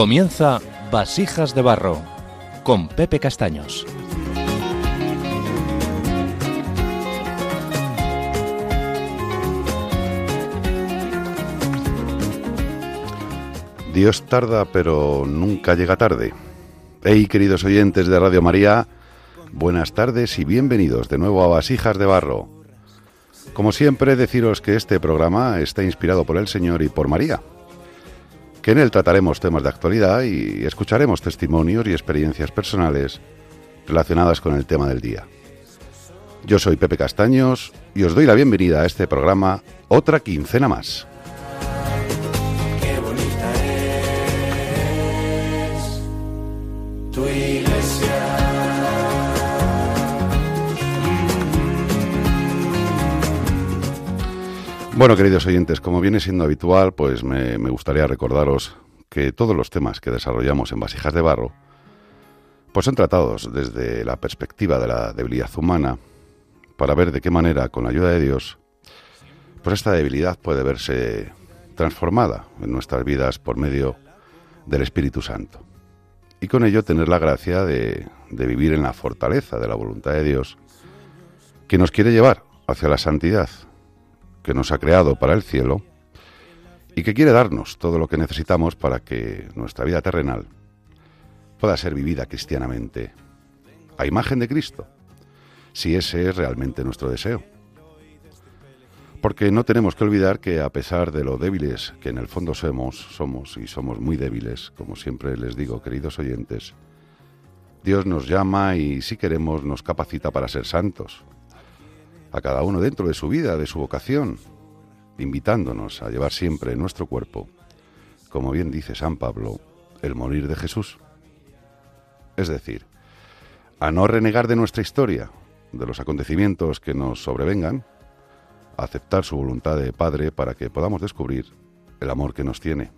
Comienza Vasijas de Barro con Pepe Castaños. Dios tarda, pero nunca llega tarde. Hey, queridos oyentes de Radio María, buenas tardes y bienvenidos de nuevo a Vasijas de Barro. Como siempre, deciros que este programa está inspirado por el Señor y por María, que en él trataremos temas de actualidad y escucharemos testimonios y experiencias personales relacionadas con el tema del día. Yo soy Pepe Castaños y os doy la bienvenida a este programa Otra quincena más. Bueno, queridos oyentes, como viene siendo habitual, pues me, gustaría recordaros que todos los temas que desarrollamos en Vasijas de Barro, pues son tratados desde la perspectiva de la debilidad humana, para ver de qué manera, con la ayuda de Dios, pues esta debilidad puede verse transformada en nuestras vidas por medio del Espíritu Santo. Y con ello tener la gracia de, de vivir en la fortaleza de la voluntad de Dios, que nos quiere llevar hacia la santidad, que nos ha creado para el cielo y que quiere darnos todo lo que necesitamos para que nuestra vida terrenal pueda ser vivida cristianamente a imagen de Cristo, si ese es realmente nuestro deseo. Porque no tenemos que olvidar que a pesar de lo débiles que en el fondo somos, somos y somos muy débiles, como siempre les digo, queridos oyentes, Dios nos llama y si queremos nos capacita para ser santos, a cada uno dentro de su vida, de su vocación, invitándonos a llevar siempre en nuestro cuerpo, como bien dice San Pablo, el morir de Jesús. Es decir, a no renegar de nuestra historia, de los acontecimientos que nos sobrevengan, a aceptar su voluntad de Padre para que podamos descubrir el amor que nos tiene,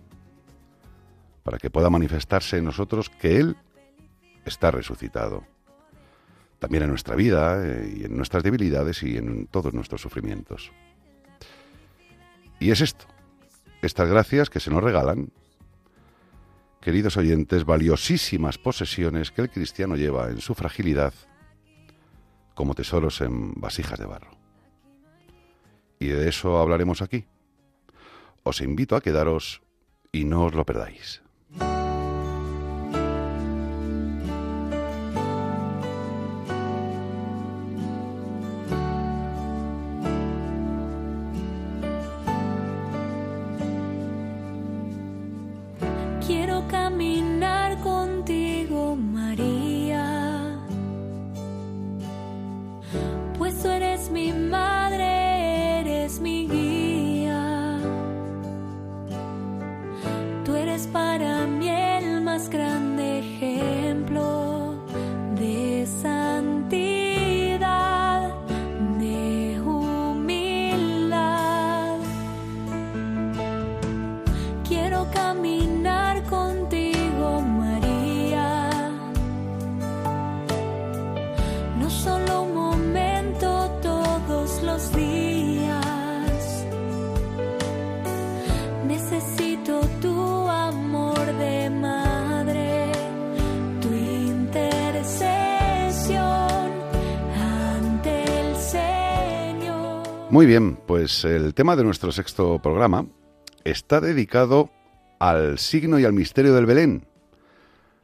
para que pueda manifestarse en nosotros que Él está resucitado también en nuestra vida eh, y en nuestras debilidades y en todos nuestros sufrimientos. Y es esto, estas gracias que se nos regalan, queridos oyentes, valiosísimas posesiones que el cristiano lleva en su fragilidad como tesoros en vasijas de barro. Y de eso hablaremos aquí. Os invito a quedaros y no os lo perdáis. Muy bien, pues el tema de nuestro sexto programa está dedicado al signo y al misterio del Belén,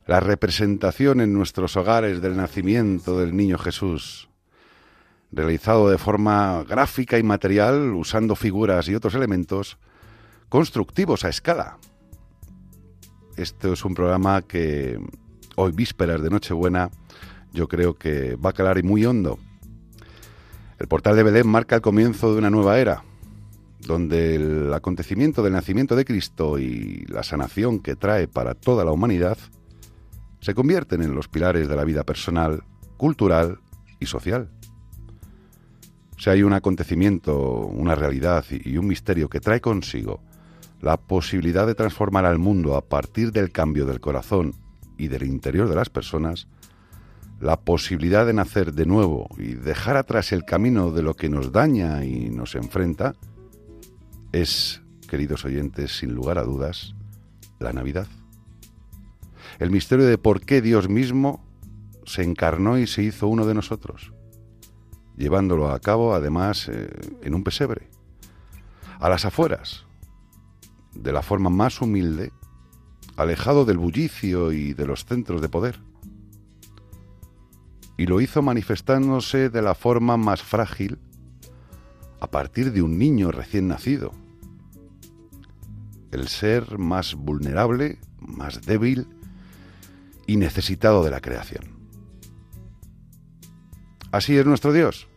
la representación en nuestros hogares del nacimiento del niño Jesús, realizado de forma gráfica y material, usando figuras y otros elementos constructivos a escala. Este es un programa que hoy, vísperas de Nochebuena, yo creo que va a calar y muy hondo. El portal de Belén marca el comienzo de una nueva era, donde el acontecimiento del nacimiento de Cristo y la sanación que trae para toda la humanidad se convierten en los pilares de la vida personal, cultural y social. Si hay un acontecimiento, una realidad y un misterio que trae consigo la posibilidad de transformar al mundo a partir del cambio del corazón y del interior de las personas, la posibilidad de nacer de nuevo y dejar atrás el camino de lo que nos daña y nos enfrenta, es, queridos oyentes, sin lugar a dudas, la Navidad. el misterio de por qué Dios mismo se encarnó y se hizo uno de nosotros, llevándolo a cabo además eh, en un pesebre, a las afueras, de la forma más humilde, alejado del bullicio y de los centros de poder. Y lo hizo manifestándose de la forma más frágil a partir de un niño recién nacido, el ser más vulnerable, más débil y necesitado de la creación. Así es nuestro Dios,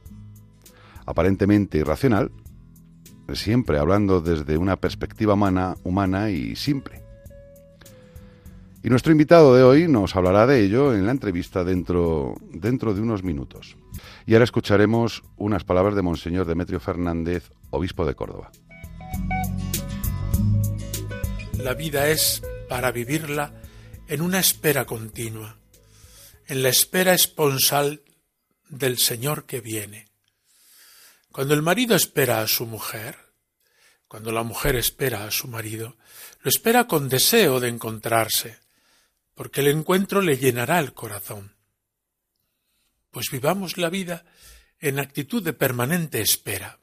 aparentemente irracional, siempre hablando desde una perspectiva humana, humana y simple. Y nuestro invitado de hoy nos hablará de ello en la entrevista dentro, dentro de unos minutos. Y ahora escucharemos unas palabras de Monseñor Demetrio Fernández, obispo de Córdoba. La vida es para vivirla en una espera continua, en la espera esponsal del Señor que viene. Cuando el marido espera a su mujer, cuando la mujer espera a su marido, lo espera con deseo de encontrarse, porque el encuentro le llenará el corazón. Pues vivamos la vida en actitud de permanente espera.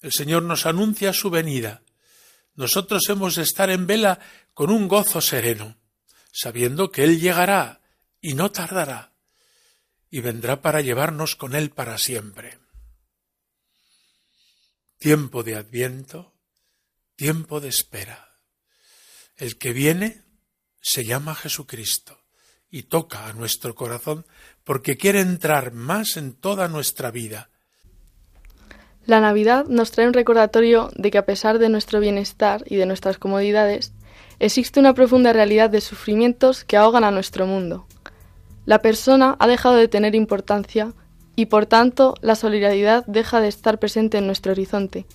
El Señor nos anuncia su venida. Nosotros hemos de estar en vela con un gozo sereno, sabiendo que Él llegará y no tardará, y vendrá para llevarnos con Él para siempre. Tiempo de adviento, tiempo de espera. El que viene se llama Jesucristo y toca a nuestro corazón porque quiere entrar más en toda nuestra vida. La Navidad nos trae un recordatorio de que a pesar de nuestro bienestar y de nuestras comodidades, existe una profunda realidad de sufrimientos que ahogan a nuestro mundo. La persona ha dejado de tener importancia y por tanto la solidaridad deja de estar presente en nuestro horizonte,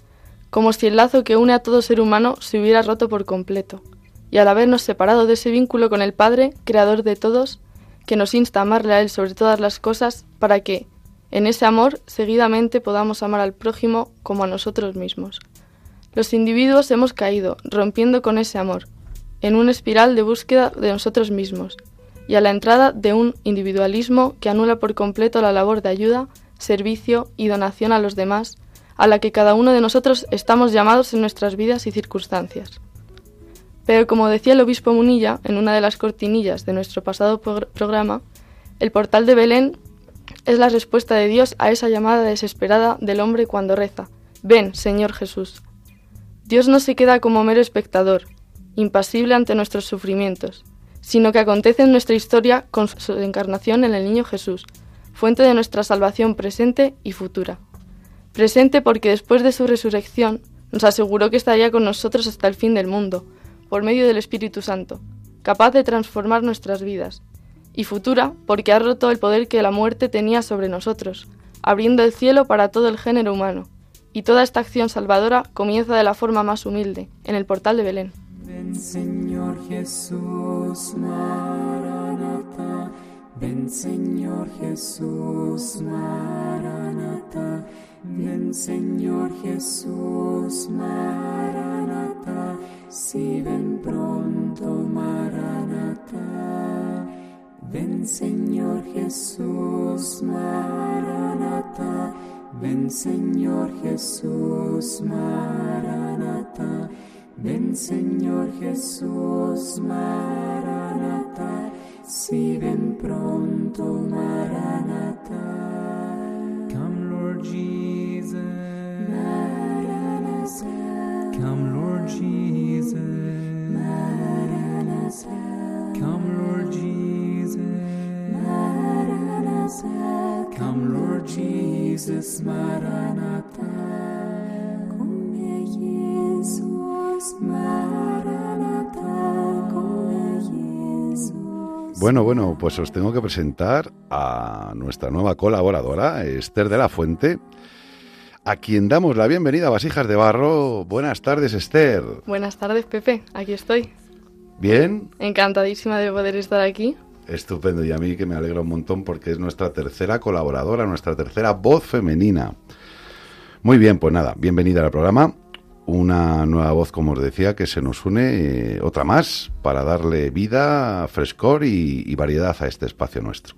como si el lazo que une a todo ser humano se hubiera roto por completo y al habernos separado de ese vínculo con el Padre, Creador de todos, que nos insta a amarle a Él sobre todas las cosas, para que, en ese amor, seguidamente podamos amar al prójimo como a nosotros mismos. Los individuos hemos caído, rompiendo con ese amor, en una espiral de búsqueda de nosotros mismos, y a la entrada de un individualismo que anula por completo la labor de ayuda, servicio y donación a los demás, a la que cada uno de nosotros estamos llamados en nuestras vidas y circunstancias. Pero como decía el obispo Munilla en una de las cortinillas de nuestro pasado programa, el portal de Belén es la respuesta de Dios a esa llamada desesperada del hombre cuando reza, Ven, Señor Jesús. Dios no se queda como mero espectador, impasible ante nuestros sufrimientos, sino que acontece en nuestra historia con su encarnación en el niño Jesús, fuente de nuestra salvación presente y futura. Presente porque después de su resurrección nos aseguró que estaría con nosotros hasta el fin del mundo, por medio del Espíritu Santo, capaz de transformar nuestras vidas, y futura porque ha roto el poder que la muerte tenía sobre nosotros, abriendo el cielo para todo el género humano. Y toda esta acción salvadora comienza de la forma más humilde, en el portal de Belén. Ven Señor Jesús, Maranata. Ven Señor Jesús, Maranata. Ven Señor Jesús, Maranata. Si ven pronto, Maranata. Ven Señor Jesús, Maranata. Ven Señor Jesús, Maranata. Ven Señor Jesús, Maranata. Si ven pronto, Maranata. Come Lord Jesus. Bueno, bueno, pues os tengo que presentar a nuestra nueva colaboradora, Esther de la Fuente, a quien damos la bienvenida a Vasijas de Barro. Buenas tardes, Esther. Buenas tardes, Pepe. Aquí estoy. ¿Bien? Encantadísima de poder estar aquí. Estupendo, y a mí que me alegra un montón porque es nuestra tercera colaboradora, nuestra tercera voz femenina. Muy bien, pues nada, bienvenida al programa. una nueva voz, como os decía, que se nos une, eh, otra más, para darle vida, frescor y, y variedad a este espacio nuestro.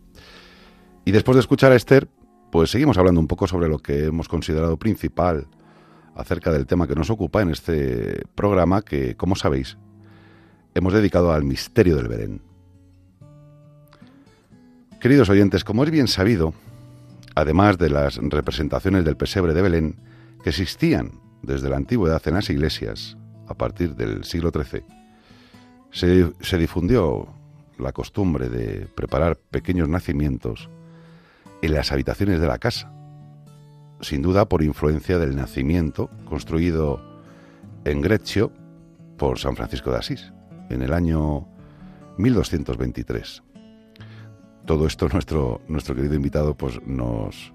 Y después de escuchar a Esther, pues seguimos hablando un poco sobre lo que hemos considerado principal acerca del tema que nos ocupa en este programa que, como sabéis, hemos dedicado al misterio del Belén. Queridos oyentes, como es bien sabido, además de las representaciones del pesebre de Belén, que existían desde la antigüedad en las iglesias, a partir del siglo XIII, se, se difundió la costumbre de preparar pequeños nacimientos en las habitaciones de la casa, sin duda por influencia del nacimiento construido en Greccio por San Francisco de Asís en el año 1223. Todo esto nuestro, nuestro querido invitado pues nos,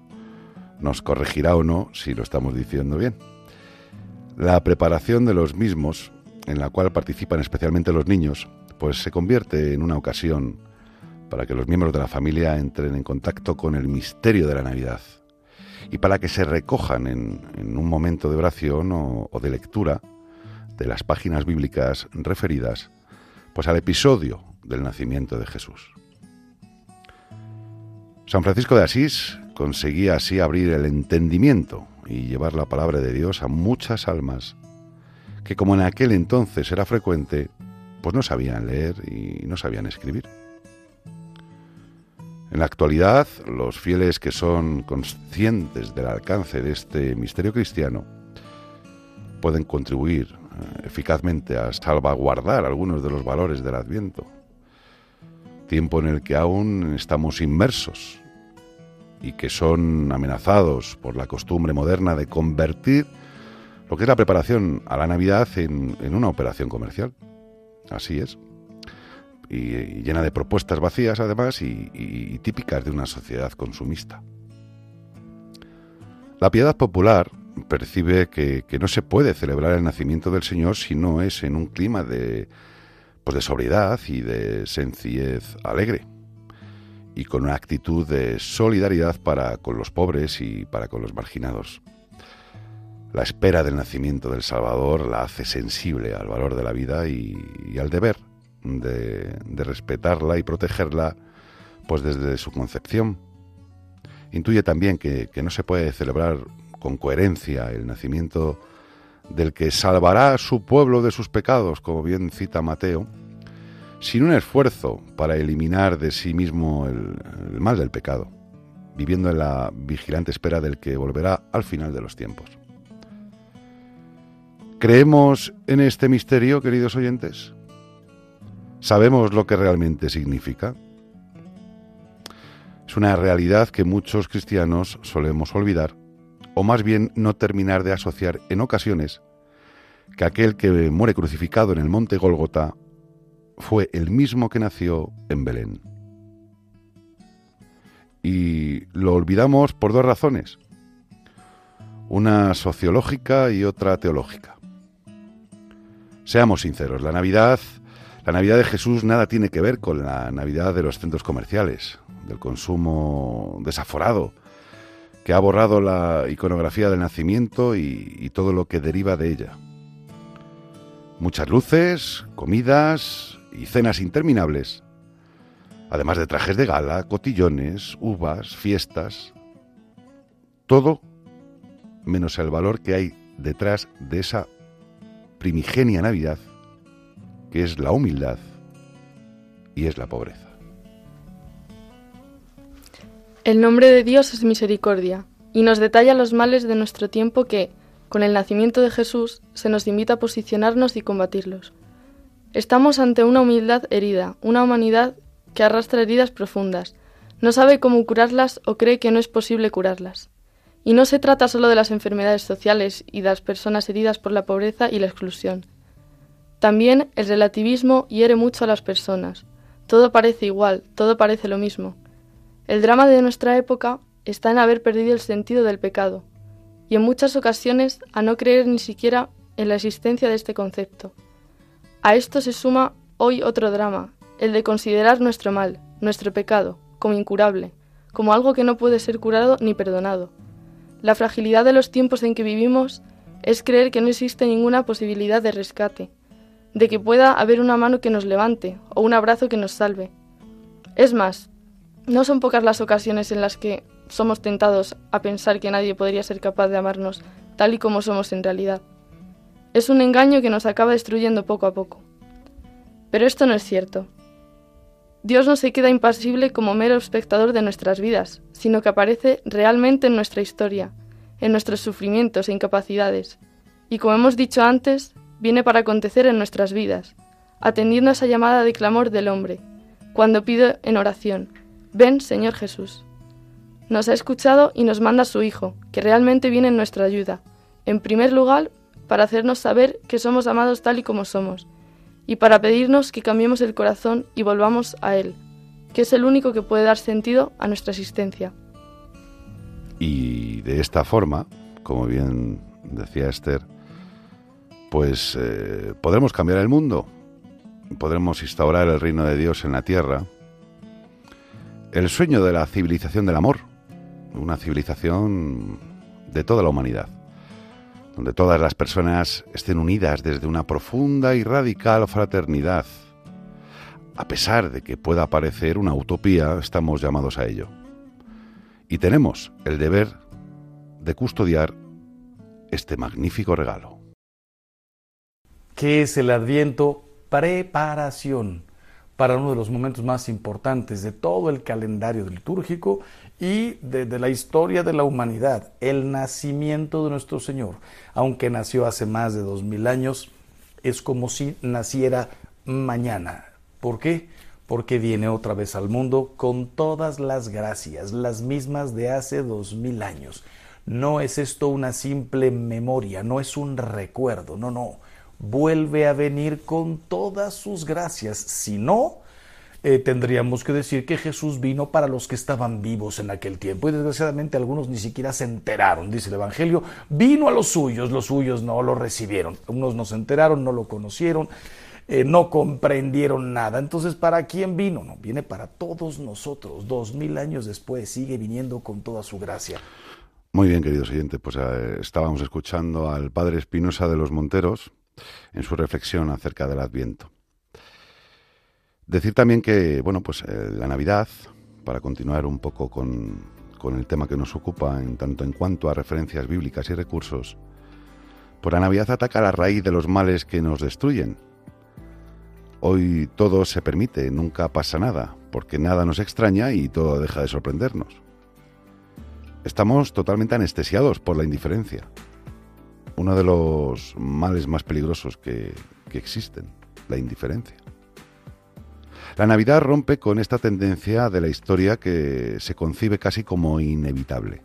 nos corregirá o no si lo estamos diciendo bien. La preparación de los mismos, en la cual participan especialmente los niños, pues se convierte en una ocasión para que los miembros de la familia entren en contacto con el misterio de la Navidad y para que se recojan en, un momento de oración o, o de lectura de las páginas bíblicas referidas pues al episodio del nacimiento de Jesús. San Francisco de Asís conseguía así abrir el entendimiento y llevar la palabra de Dios a muchas almas que como en aquel entonces era frecuente, pues no sabían leer y no sabían escribir. En la actualidad, los fieles que son conscientes del alcance de este misterio cristiano pueden contribuir eh, eficazmente a salvaguardar algunos de los valores del Adviento, tiempo en el que aún estamos inmersos y que son amenazados por la costumbre moderna de convertir lo que es la preparación a la Navidad en, en una operación comercial. Así es. Y, llena de propuestas vacías, además, y, típicas de una sociedad consumista. La piedad popular percibe que, no se puede celebrar el nacimiento del Señor si no es en un clima de, pues de sobriedad y de sencillez alegre y con una actitud de solidaridad para con los pobres y para con los marginados. La espera del nacimiento del Salvador la hace sensible al valor de la vida y al deber de, respetarla y protegerla pues desde su concepción. Intuye también que, que no se puede celebrar con coherencia el nacimiento del que salvará a su pueblo de sus pecados, como bien cita Mateo, sin un esfuerzo para eliminar de sí mismo el, el, mal del pecado, viviendo en la vigilante espera del que volverá al final de los tiempos. ¿Creemos en este misterio, queridos oyentes? ¿Sabemos lo que realmente significa? Es una realidad que muchos cristianos solemos olvidar, o más bien no terminar de asociar en ocasiones que aquel que muere crucificado en el monte Gólgota fue el mismo que nació en Belén. Y lo olvidamos por dos razones, una sociológica y otra teológica. Seamos sinceros, la Navidad, la Navidad de Jesús nada tiene que ver con la Navidad de los centros comerciales, del consumo desaforado, que ha borrado la iconografía del nacimiento y, y todo lo que deriva de ella. Muchas luces, comidas y cenas interminables, además de trajes de gala, cotillones, uvas, fiestas, todo menos el valor que hay detrás de esa primigenia Navidad, que es la humildad y es la pobreza. El nombre de Dios es misericordia y nos detalla los males de nuestro tiempo que, con el nacimiento de Jesús, se nos invita a posicionarnos y combatirlos. Estamos ante una humildad herida, una humanidad que arrastra heridas profundas, no sabe cómo curarlas o cree que no es posible curarlas. Y no se trata solo de las enfermedades sociales y de las personas heridas por la pobreza y la exclusión. También el relativismo hiere mucho a las personas. Todo parece igual, todo parece lo mismo. El drama de nuestra época está en haber perdido el sentido del pecado, y en muchas ocasiones a no creer ni siquiera en la existencia de este concepto. A esto se suma hoy otro drama, el de considerar nuestro mal, nuestro pecado, como incurable, como algo que no puede ser curado ni perdonado. La fragilidad de los tiempos en que vivimos es creer que no existe ninguna posibilidad de rescate, de que pueda haber una mano que nos levante o un abrazo que nos salve. Es más, no son pocas las ocasiones en las que somos tentados a pensar que nadie podría ser capaz de amarnos tal y como somos en realidad. Es un engaño que nos acaba destruyendo poco a poco. Pero esto no es cierto. Dios no se queda impasible como mero espectador de nuestras vidas, sino que aparece realmente en nuestra historia, en nuestros sufrimientos e incapacidades, y como hemos dicho antes, viene para acontecer en nuestras vidas, atendiendo a esa llamada de clamor del hombre, cuando pide en oración, ven Señor Jesús. Nos ha escuchado y nos manda su Hijo, que realmente viene en nuestra ayuda, en primer lugar para hacernos saber que somos amados tal y como somos, y para pedirnos que cambiemos el corazón y volvamos a Él, que es el único que puede dar sentido a nuestra existencia. Y de esta forma, como bien decía Esther, pues eh, podremos cambiar el mundo, podremos instaurar el reino de Dios en la tierra, el sueño de la civilización del amor, una civilización de toda la humanidad, donde todas las personas estén unidas desde una profunda y radical fraternidad. A pesar de que pueda parecer una utopía, estamos llamados a ello. Y tenemos el deber de custodiar este magnífico regalo. ¿Qué es el Adviento? Preparación para uno de los momentos más importantes de todo el calendario litúrgico y de, de, la historia de la humanidad, el nacimiento de nuestro Señor. Aunque nació hace más de dos mil años, es como si naciera mañana. ¿Por qué? Porque viene otra vez al mundo con todas las gracias, las mismas de hace dos mil años. No es esto una simple memoria, no es un recuerdo, no, no. Vuelve a venir con todas sus gracias. Si no, eh, tendríamos que decir que Jesús vino para los que estaban vivos en aquel tiempo. Y desgraciadamente algunos ni siquiera se enteraron, dice el Evangelio. Vino a los suyos, los suyos no lo recibieron. Unos no se enteraron, no lo conocieron, eh, no comprendieron nada. Entonces, ¿para quién vino? No, viene para todos nosotros. Dos mil años después sigue viniendo con toda su gracia. Muy bien, queridos oyentes, pues eh, estábamos escuchando al padre Espinosa de los Monteros en su reflexión acerca del Adviento. Decir también que, bueno, pues eh, la Navidad, para continuar un poco con, con, el tema que nos ocupa en tanto en cuanto a referencias bíblicas y recursos, pues la Navidad ataca la raíz de los males que nos destruyen. Hoy todo se permite, nunca pasa nada, porque nada nos extraña y todo deja de sorprendernos. Estamos totalmente anestesiados por la indiferencia, uno de los males más peligrosos que, que existen, la indiferencia. La Navidad rompe con esta tendencia de la historia que se concibe casi como inevitable.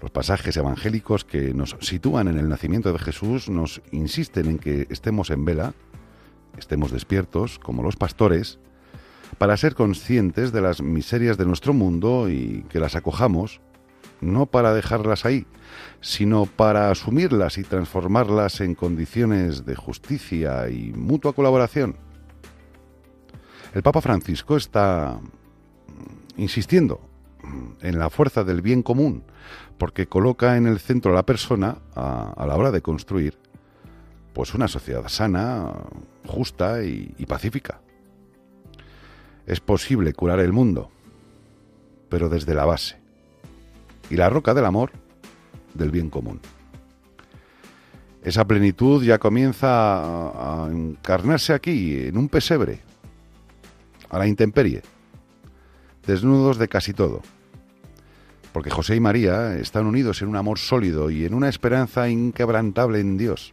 Los pasajes evangélicos que nos sitúan en el nacimiento de Jesús nos insisten en que estemos en vela, estemos despiertos, como los pastores, para ser conscientes de las miserias de nuestro mundo y que las acojamos, no para dejarlas ahí, sino para asumirlas y transformarlas en condiciones de justicia y mutua colaboración. El Papa Francisco está insistiendo en la fuerza del bien común, porque coloca en el centro a la persona a, la hora de construir pues una sociedad sana, justa y pacífica. Es posible curar el mundo, pero desde la base. Y la roca del amor, del bien común. Esa plenitud ya comienza a, encarnarse aquí, en un pesebre, a la intemperie, desnudos de casi todo. Porque José y María están unidos en un amor sólido y en una esperanza inquebrantable en Dios.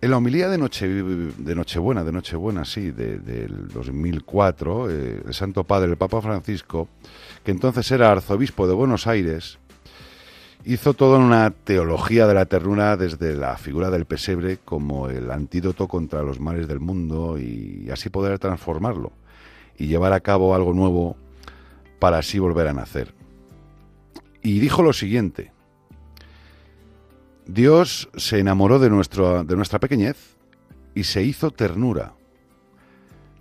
En la homilía de, Noche, de Nochebuena, de Nochebuena, sí, del de, 2004, eh, el Santo Padre, el Papa Francisco, que entonces era arzobispo de Buenos Aires, hizo toda una teología de la ternura desde la figura del pesebre como el antídoto contra los males del mundo y así poder transformarlo y llevar a cabo algo nuevo para así volver a nacer. Y dijo lo siguiente, Dios se enamoró de, nuestro, de nuestra pequeñez y se hizo ternura,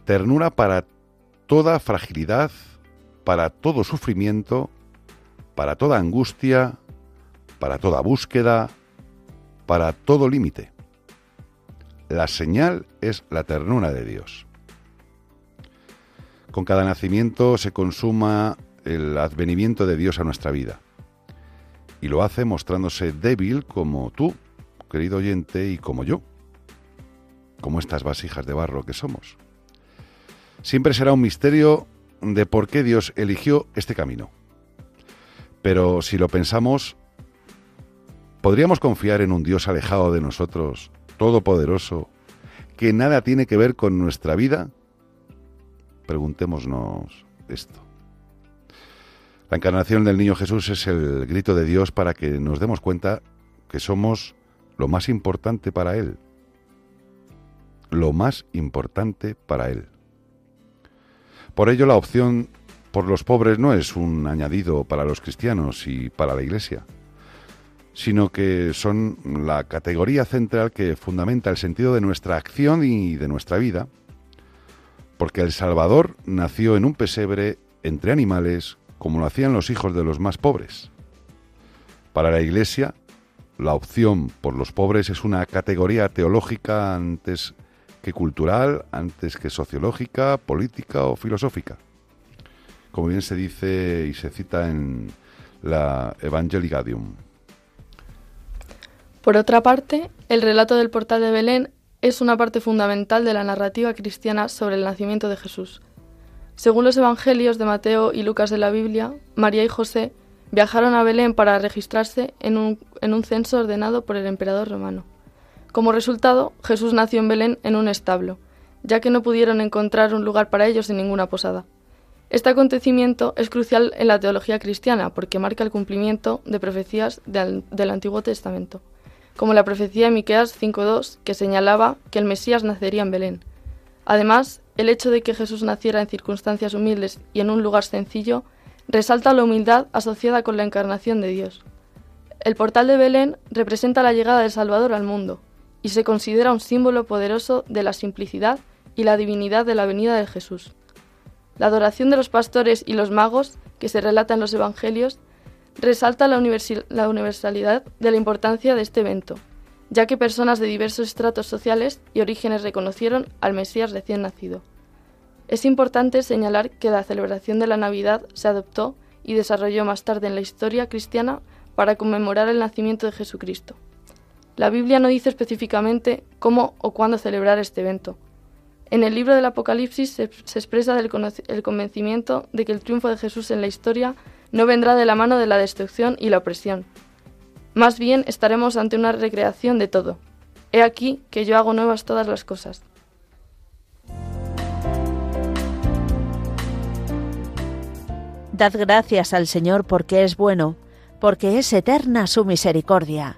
ternura para toda fragilidad, para todo sufrimiento, para toda angustia, para toda búsqueda, para todo límite. La señal es la ternura de Dios. Con cada nacimiento se consuma el advenimiento de Dios a nuestra vida. Y lo hace mostrándose débil como tú, querido oyente, y como yo, como estas vasijas de barro que somos. Siempre será un misterio de por qué Dios eligió este camino. Pero si lo pensamos, ¿podríamos confiar en un Dios alejado de nosotros, todopoderoso, que nada tiene que ver con nuestra vida? Preguntémonos esto. La encarnación del niño Jesús es el grito de Dios para que nos demos cuenta que somos lo más importante para Él. Lo más importante para Él. Por ello la opción por los pobres no es un añadido para los cristianos y para la Iglesia, sino que son la categoría central que fundamenta el sentido de nuestra acción y de nuestra vida, porque el Salvador nació en un pesebre entre animales, como lo hacían los hijos de los más pobres. Para la Iglesia, la opción por los pobres es una categoría teológica antes que cultural, antes que sociológica, política o filosófica. Como bien se dice y se cita en la Evangelii Gaudium. Por otra parte, el relato del portal de Belén es una parte fundamental de la narrativa cristiana sobre el nacimiento de Jesús. Según los Evangelios de Mateo y Lucas de la Biblia, María y José viajaron a Belén para registrarse en un, en un censo ordenado por el emperador romano. Como resultado, Jesús nació en Belén en un establo, ya que no pudieron encontrar un lugar para ellos en ninguna posada. Este acontecimiento es crucial en la teología cristiana porque marca el cumplimiento de profecías del, Antiguo Testamento, como la profecía de Miqueas 5.2 que señalaba que el Mesías nacería en Belén. Además, el hecho de que Jesús naciera en circunstancias humildes y en un lugar sencillo resalta la humildad asociada con la encarnación de Dios. El portal de Belén representa la llegada del Salvador al mundo y se considera un símbolo poderoso de la simplicidad y la divinidad de la venida de Jesús. La adoración de los pastores y los magos, que se relata en los Evangelios, resalta la, la universalidad de la importancia de este evento, ya que personas de diversos estratos sociales y orígenes reconocieron al Mesías recién nacido. Es importante señalar que la celebración de la Navidad se adoptó y desarrolló más tarde en la historia cristiana para conmemorar el nacimiento de Jesucristo. La Biblia no dice específicamente cómo o cuándo celebrar este evento. En el libro del Apocalipsis se, expresa el, el convencimiento de que el triunfo de Jesús en la historia no vendrá de la mano de la destrucción y la opresión. Más bien estaremos ante una recreación de todo. He aquí que yo hago nuevas todas las cosas. Dad gracias al Señor porque es bueno, porque es eterna su misericordia.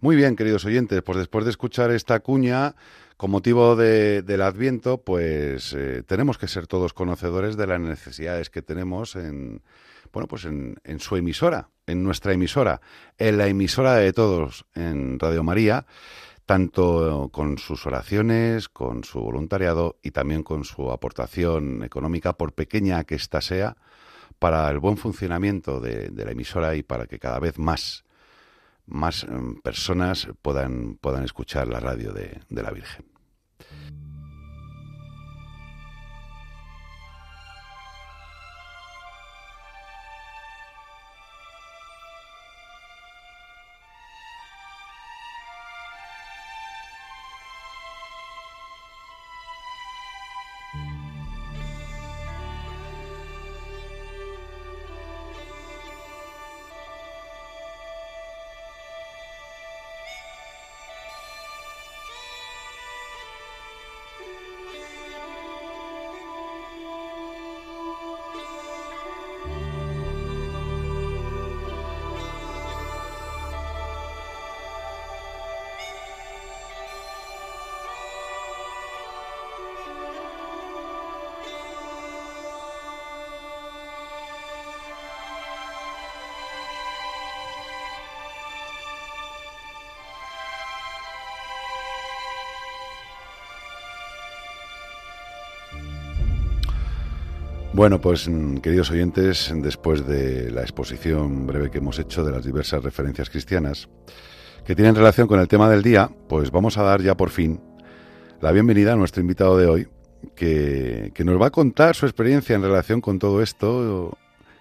Muy bien, queridos oyentes, pues después de escuchar esta cuña Con motivo de- del Adviento, pues eh, tenemos que ser todos conocedores de las necesidades que tenemos en, bueno, pues en, en su emisora, en nuestra emisora, en la emisora de todos, en Radio María, tanto con sus oraciones, con su voluntariado y también con su aportación económica, por pequeña que ésta sea, para el buen funcionamiento de, de la emisora y para que cada vez más, más em, personas puedan, puedan escuchar la radio de, de la Virgen. Bueno, pues mm, queridos oyentes, después de la exposición breve que hemos hecho de las diversas referencias cristianas que tienen relación con el tema del día, pues vamos a dar ya por fin la bienvenida a nuestro invitado de hoy, que, que nos va a contar su experiencia en relación con todo esto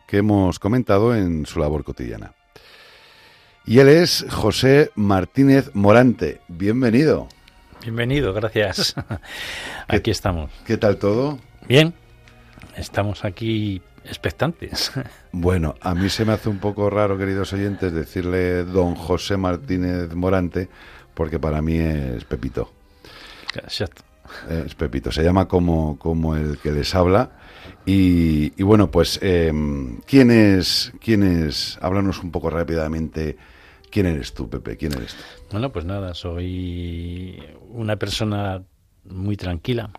que hemos comentado en su labor cotidiana. Y él es José Martínez Morante. Bienvenido. Bienvenido, gracias. Aquí estamos. ¿Qué tal todo? Bien, estamos aquí expectantes. Bueno, a mí se me hace un poco raro, queridos oyentes, decirle don José Martínez Morante, porque para mí es Pepito. Exacto. Es Pepito, se llama como, como el que les habla. Y, y bueno, pues, eh, ¿quién es, quién es? Háblanos un poco rápidamente. ¿Quién eres tú, Pepe? ¿Quién eres tú? Bueno, pues nada, soy una persona muy tranquila.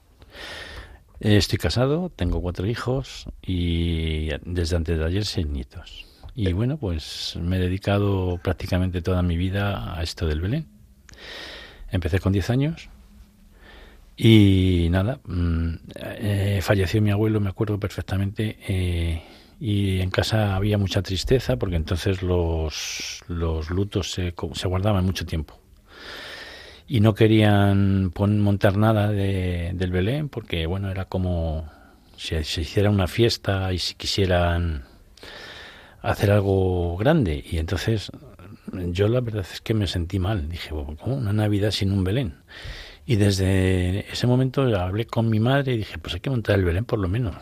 Eh, Estoy casado, tengo cuatro hijos y desde antes de ayer seis nietos. Y bueno, pues me he dedicado prácticamente toda mi vida a esto del Belén. Empecé con 10 años y nada, mm, eh, falleció mi abuelo, me acuerdo perfectamente, eh, y en casa había mucha tristeza porque entonces los, los lutos se, se guardaban mucho tiempo. Y no querían montar nada de- del Belén porque, bueno, era como si se hiciera una fiesta y si quisieran hacer algo grande. Y entonces yo la verdad es que me sentí mal. Dije, ¿cómo una Navidad sin un Belén? Y desde ese momento hablé con mi madre y dije, pues hay que montar el Belén por lo menos.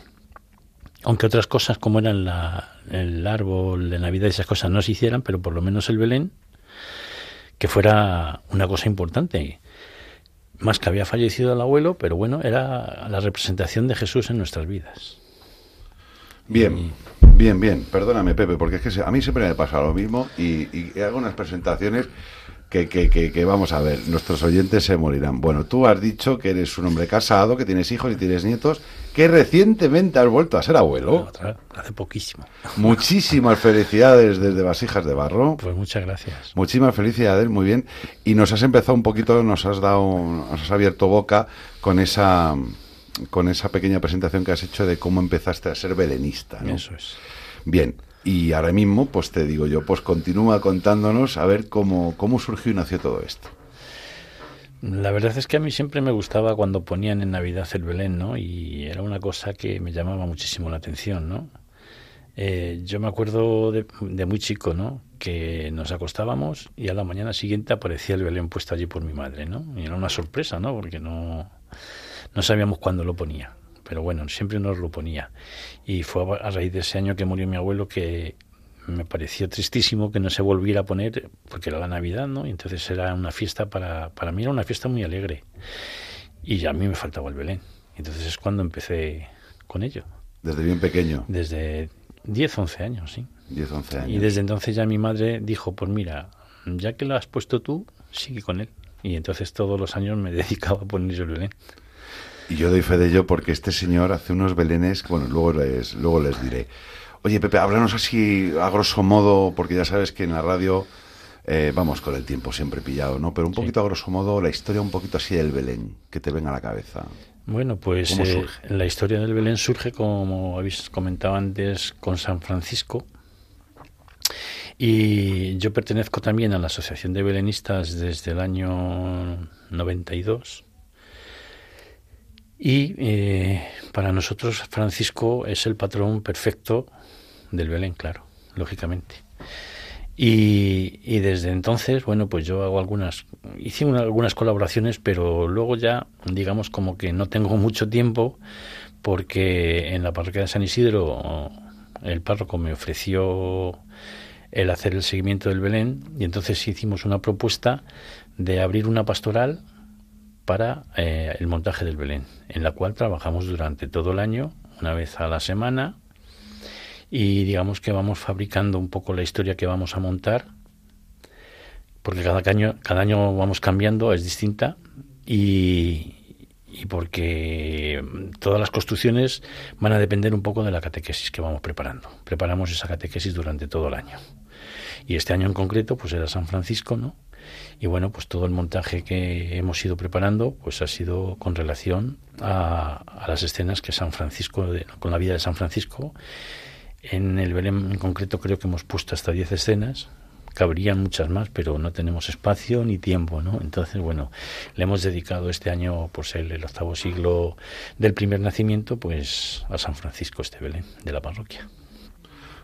Aunque otras cosas como eran la- el árbol de Navidad y esas cosas no se hicieran, pero por lo menos el Belén, que fuera una cosa importante. Más que había fallecido el abuelo, pero bueno, era la representación de Jesús en nuestras vidas. Bien, bien, bien. Perdóname, Pepe, porque es que a mí siempre me pasa lo mismo y, y hago unas presentaciones que, que, que, que vamos a ver, nuestros oyentes se morirán. Bueno, tú has dicho que eres un hombre casado, que tienes hijos y tienes nietos, que recientemente has vuelto a ser abuelo. Otra- hace poquísimo. Muchísimas felicidades desde Vasijas de Barro. Pues muchas gracias. Muchísimas felicidades, muy bien. Y nos has empezado un poquito, nos has dado, nos has abierto boca con esa, con esa pequeña presentación que has hecho de cómo empezaste a ser belenista. ¿no? Eso es. Bien. Y ahora mismo, pues te digo yo, pues continúa contándonos a ver cómo, cómo surgió y nació todo esto. La verdad es que a mí siempre me gustaba cuando ponían en Navidad el Belén, ¿no? Y era una cosa que me llamaba muchísimo la atención, ¿no? Eh, yo me acuerdo de, muy chico, ¿no? Que nos acostábamos y a la mañana siguiente aparecía el Belén puesto allí por mi madre, ¿no? Y era una sorpresa, ¿no? Porque no, no sabíamos cuándo lo ponía. Pero bueno, siempre nos lo ponía. Y fue a raíz de ese año que murió mi abuelo que me pareció tristísimo que no se volviera a poner, porque era la Navidad, ¿no? Y entonces era una fiesta para, para mí era una fiesta muy alegre. Y a mí me faltaba el Belén. Entonces es cuando empecé con ello. Desde bien pequeño, Desde 10, 11 años, sí. 10, 11 años. Y desde entonces ya mi madre dijo, pues mira, ya que lo has puesto tú, sigue con él. Y entonces todos los años me dedicaba a poner el Belén. Y yo doy fe de ello porque este señor hace unos belenes, bueno, luego les, luego les diré. Oye, Pepe, háblanos así a grosso modo, porque ya sabes que en la radio eh, vamos con el tiempo siempre pillado, ¿no? Pero un poquito a grosso modo, la historia un poquito así del Belén, que te venga a la cabeza. Bueno, pues ¿Cómo eh, la historia del Belén surge, como habéis comentado antes, con San Francisco. Y yo pertenezco también a la Asociación de Belenistas desde el año 92. Y eh, para nosotros Francisco es el patrón perfecto del Belén, claro, lógicamente. Y, desde entonces, bueno, pues yo hago algunas, hice una- algunas colaboraciones, pero luego ya, digamos, como que no tengo mucho tiempo, porque en la parroquia de San Isidro el párroco me ofreció el hacer el seguimiento del Belén, y entonces hicimos una propuesta de abrir una pastoral para eh, el montaje del Belén, en la cual trabajamos durante todo el año, una vez a la semana, y digamos que vamos fabricando un poco la historia que vamos a montar, porque cada año, cada año vamos cambiando, es distinta, y, y porque todas las construcciones van a depender un poco de la catequesis que vamos preparando. Preparamos esa catequesis durante todo el año. Y este año en concreto, pues era San Francisco, ¿no? Y bueno, pues todo el montaje que hemos ido preparando, pues ha sido con relación a, las escenas que San Francisco, de- con la vida de San Francisco. En el Belén en concreto creo que hemos puesto hasta 10 escenas. Cabrían muchas más, pero no tenemos espacio ni tiempo, ¿no? Entonces, bueno, le hemos dedicado este año, por ser el octavo siglo del primer nacimiento, pues a San Francisco este Belén de la parroquia.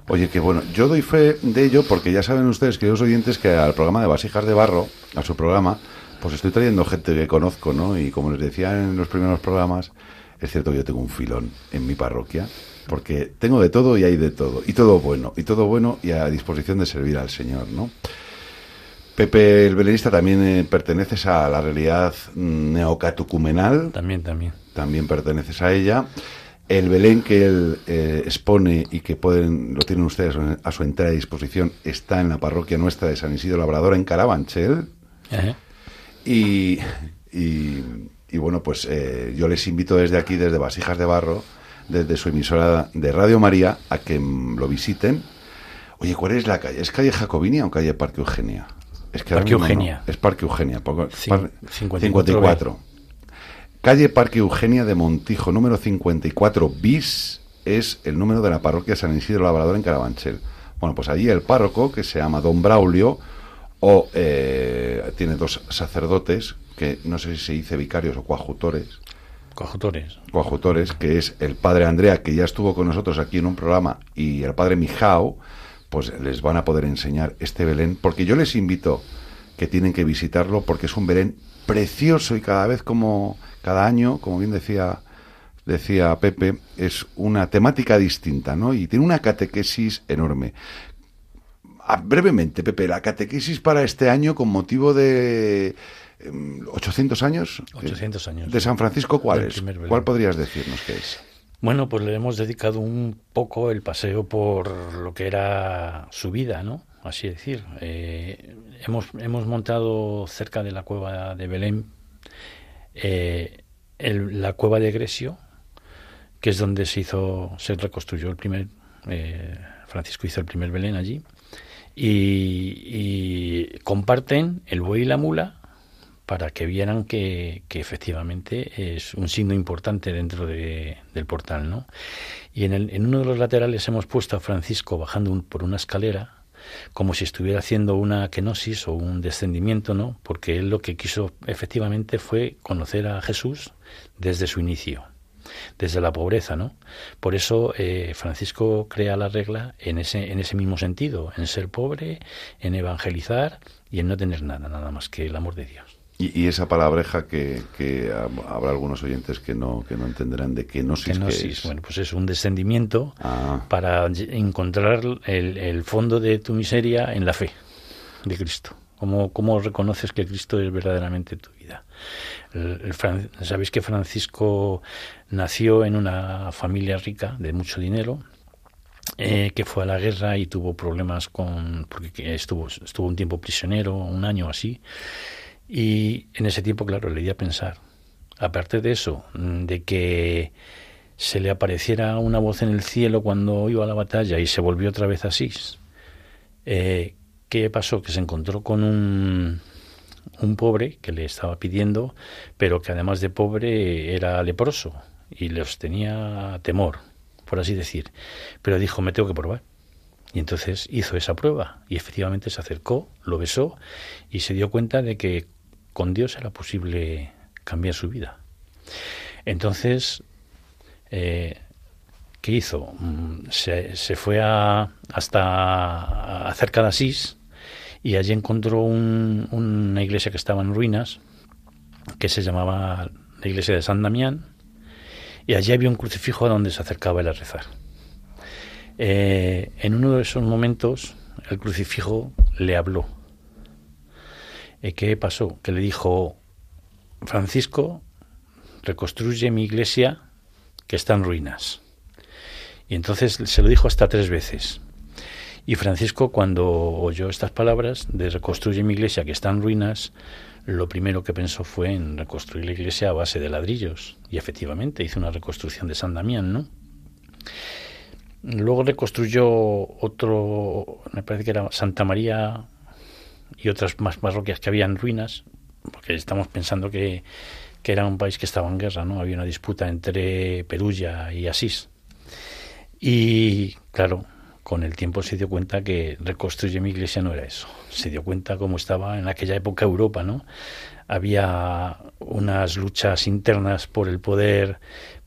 Oye, que bueno, yo doy fe de ello porque ya saben ustedes, queridos oyentes, que al programa de Vasijas de Barro, a su programa, pues estoy trayendo gente que conozco, ¿no? Y como les decía en los primeros programas, es cierto que yo tengo un filón en mi parroquia, porque tengo de todo y hay de todo, y todo bueno, y todo bueno y a disposición de servir al Señor, ¿no? Pepe el Belenista también eh, perteneces a la realidad mm, neocatucumenal, También, también. también perteneces a ella. El Belén que él eh, expone y que pueden lo tienen ustedes a su entera disposición está en la parroquia nuestra de San Isidro Labrador en Carabanchel. Ajá. Y, y, y bueno, pues eh, yo les invito desde aquí, desde Vasijas de Barro, desde su emisora de Radio María, a que lo visiten. Oye, ¿cuál es la calle? ¿Es calle Jacobinia o calle Parque Eugenia? Es que Parque no. Eugenia. Es Parque Eugenia. porque- Cin- par- 54B. 54. Calle Parque Eugenia de Montijo, número 54 bis, es el número de la parroquia San Isidro Labrador en Carabanchel. Bueno, pues allí el párroco, que se llama Don Braulio, o eh, tiene dos sacerdotes, que no sé si se dice vicarios o coadjutores, Cojutores. coadjutores, que es el padre Andrea, que ya estuvo con nosotros aquí en un programa, y el padre Mijao, pues les van a poder enseñar este Belén, porque yo les invito que tienen que visitarlo, porque es un Belén precioso y cada vez como, cada año, como bien decía, decía Pepe, es una temática distinta, ¿no? Y tiene una catequesis enorme. Ah, brevemente, Pepe, la catequesis para este año con motivo de em, 800 años. 800 años. ¿De San Francisco cuál es? ¿Cuál podrías decirnos que es? Bueno, pues le hemos dedicado un poco el paseo por lo que era su vida, ¿no? Así decir. Eh, hemos, hemos montado cerca de la cueva de Belén eh, la cueva de Gresio, que es donde se hizo, se reconstruyó el primer, eh, Francisco hizo el primer Belén allí, y, comparten el buey y la mula para que vieran que, que efectivamente es un signo importante dentro de- del portal, ¿no? Y en, el- en uno de los laterales hemos puesto a Francisco bajando un- por una escalera, como si estuviera haciendo una kenosis o un descendimiento, ¿no? Porque él lo que quiso efectivamente fue conocer a Jesús desde su inicio, desde la pobreza, ¿no? Por eso eh, Francisco crea la regla en ese, en ese mismo sentido, en ser pobre, en evangelizar y en no tener nada, nada más que el amor de Dios. Y, y esa palabreja que, que hab- habrá algunos oyentes que no, que no entenderán de kenosis, Kenosis, es. bueno, pues es un descendimiento Ah. para encontrar el, el fondo de tu miseria en la fe de Cristo. ¿Cómo, cómo reconoces que Cristo es verdaderamente tu vida? El- el Fran- Sabéis que Francisco nació en una familia rica, de mucho dinero, eh, que fue a la guerra y tuvo problemas con porque que estuvo estuvo un tiempo prisionero un año así Y en ese tiempo, claro, le di a pensar. Aparte de eso, mm, de que se le apareciera una voz en el cielo cuando iba a la batalla y se volvió otra vez así. Eh, ¿Qué pasó? Que se encontró con un, un pobre que le estaba pidiendo, pero que además de pobre era leproso y les tenía temor, por así decir. Pero dijo, me tengo que probar. Y entonces hizo esa prueba y efectivamente se acercó, lo besó y se dio cuenta de que con Dios era posible cambiar su vida. Entonces, eh, ¿qué hizo? Mm, Se, fue a, hasta a cerca de Asís y allí encontró un- una iglesia que estaba en ruinas, que se llamaba la iglesia de San Damián, y allí había un crucifijo a donde se acercaba él a rezar. Eh, en uno de esos momentos, el crucifijo le habló. Eh, ¿Qué pasó? Que le dijo, Francisco, reconstruye mi iglesia que está en ruinas. Y entonces se lo dijo hasta tres veces. Y Francisco, cuando oyó estas palabras de reconstruye mi iglesia que está en ruinas, lo primero que pensó fue en reconstruir la iglesia a base de ladrillos. Y efectivamente hizo una reconstrucción de San Damián, ¿no? Luego reconstruyó otro, me parece que era Santa María y otras más parroquias que había en ruinas, porque estamos pensando que, que era un país que estaba en guerra, ¿no? Había una disputa entre Perugia y Asís. Y claro, con el tiempo se dio cuenta que reconstruye mi iglesia no era eso. Se dio cuenta cómo estaba en aquella época Europa, ¿no? Había unas luchas internas por el poder,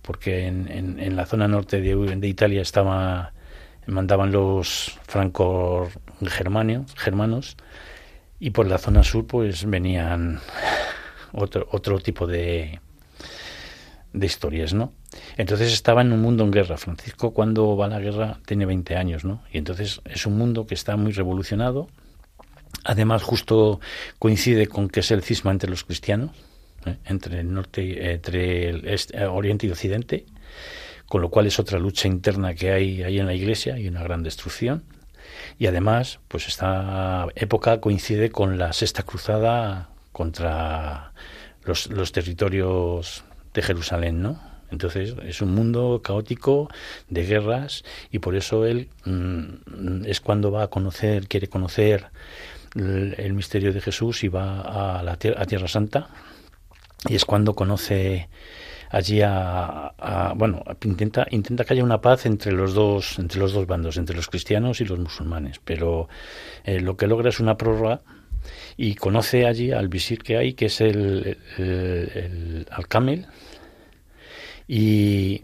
porque en, en- en la zona norte de, de Italia estaba mandaban los francos germanios, germanos y por la zona sur pues venían otro, otro tipo de, de historias, ¿no? Entonces estaba en un mundo en guerra. Francisco cuando va a la guerra tiene 20 años, ¿no? Y entonces es un mundo que está muy revolucionado. Además justo coincide con que es el cisma entre los cristianos, ¿eh? entre el norte, entre el eh, oriente y occidente, con lo cual es otra lucha interna que hay ahí en la iglesia y una gran destrucción. Y además, pues esta época coincide con la sexta cruzada contra los, los territorios de Jerusalén, ¿no? Entonces es un mundo caótico de guerras y por eso él mm, es cuando va a conocer, quiere conocer el, el misterio de Jesús y va a la a Tierra Santa y es cuando conoce allí a, a- bueno intenta intenta que haya una paz entre los dos entre los dos bandos entre los cristianos y los musulmanes pero eh, lo que logra es una prórroga y conoce allí al visir que hay que es el, el, el Al-Kamel y,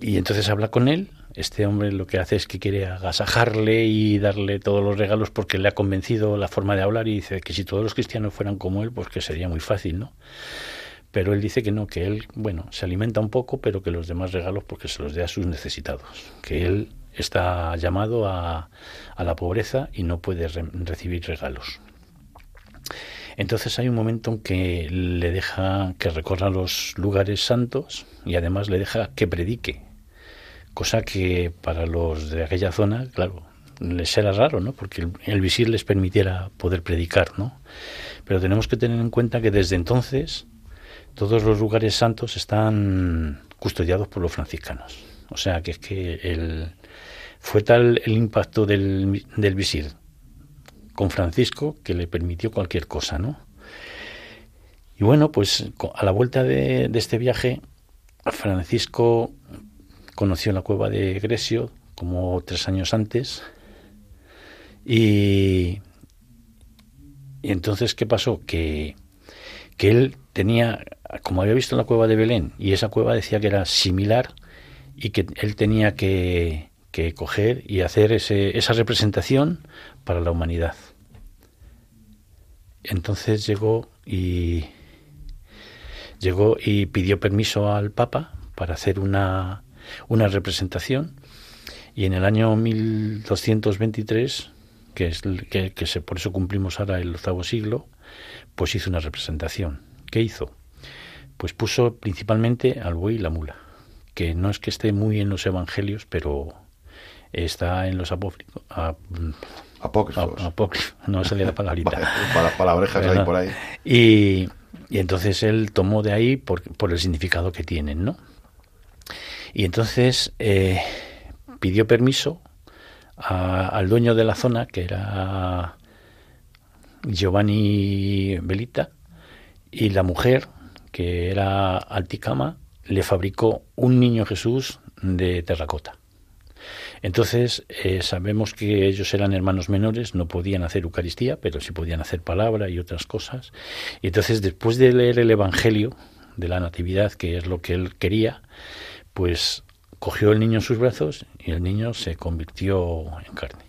y entonces habla con él este hombre lo que hace es que quiere agasajarle y darle todos los regalos porque le ha convencido la forma de hablar y dice que si todos los cristianos fueran como él, pues que sería muy fácil, ¿no? Pero él dice que no, que él, bueno, se alimenta un poco, pero que los demás regalos porque se los dé a sus necesitados, que él está llamado a, la pobreza y no puede re- recibir regalos. Entonces hay un momento en que le deja que recorra los lugares santos y además le deja que predique, cosa que para los de aquella zona, claro, les era raro, ¿no? Porque el, el visir les permitiera poder predicar, ¿no? Pero tenemos que tener en cuenta que desde entonces todos los lugares santos están custodiados por los franciscanos. O sea que es que el, fue tal el impacto del, visir con Francisco que le permitió cualquier cosa, ¿no? Y bueno, pues a la vuelta de, de este viaje, Francisco conoció la cueva de Gresio como tres años antes y, y entonces, ¿qué pasó? Que, que él tenía, como había visto la cueva de Belén, y esa cueva decía que era similar y que él tenía que, coger y hacer ese, esa representación para la humanidad. Entonces llegó y llegó y pidió permiso al Papa para hacer una, una representación y en el año 1223 que es que, que se, por eso cumplimos ahora el octavo siglo pues hizo una representación ¿qué hizo? pues puso principalmente al buey y la mula que no es que esté muy en los evangelios pero está en los apócrifos, Apócrifos. A- apócrifo, no salía la palabrita. Para palabrejas ahí ¿Verdad? por ahí. Y, y entonces él tomó de ahí por, por el significado que tienen, ¿no? Y entonces eh, pidió permiso a- al dueño de la zona, que era Giovanni Belita, y la mujer, que era Alticama, le fabricó un niño Jesús de terracota. Entonces, eh, sabemos que ellos eran hermanos menores, no podían hacer Eucaristía, pero sí podían hacer palabra y otras cosas. Y entonces, después de leer el Evangelio de la Natividad, que es lo que él quería, pues cogió el niño en sus brazos y el niño se convirtió en carne,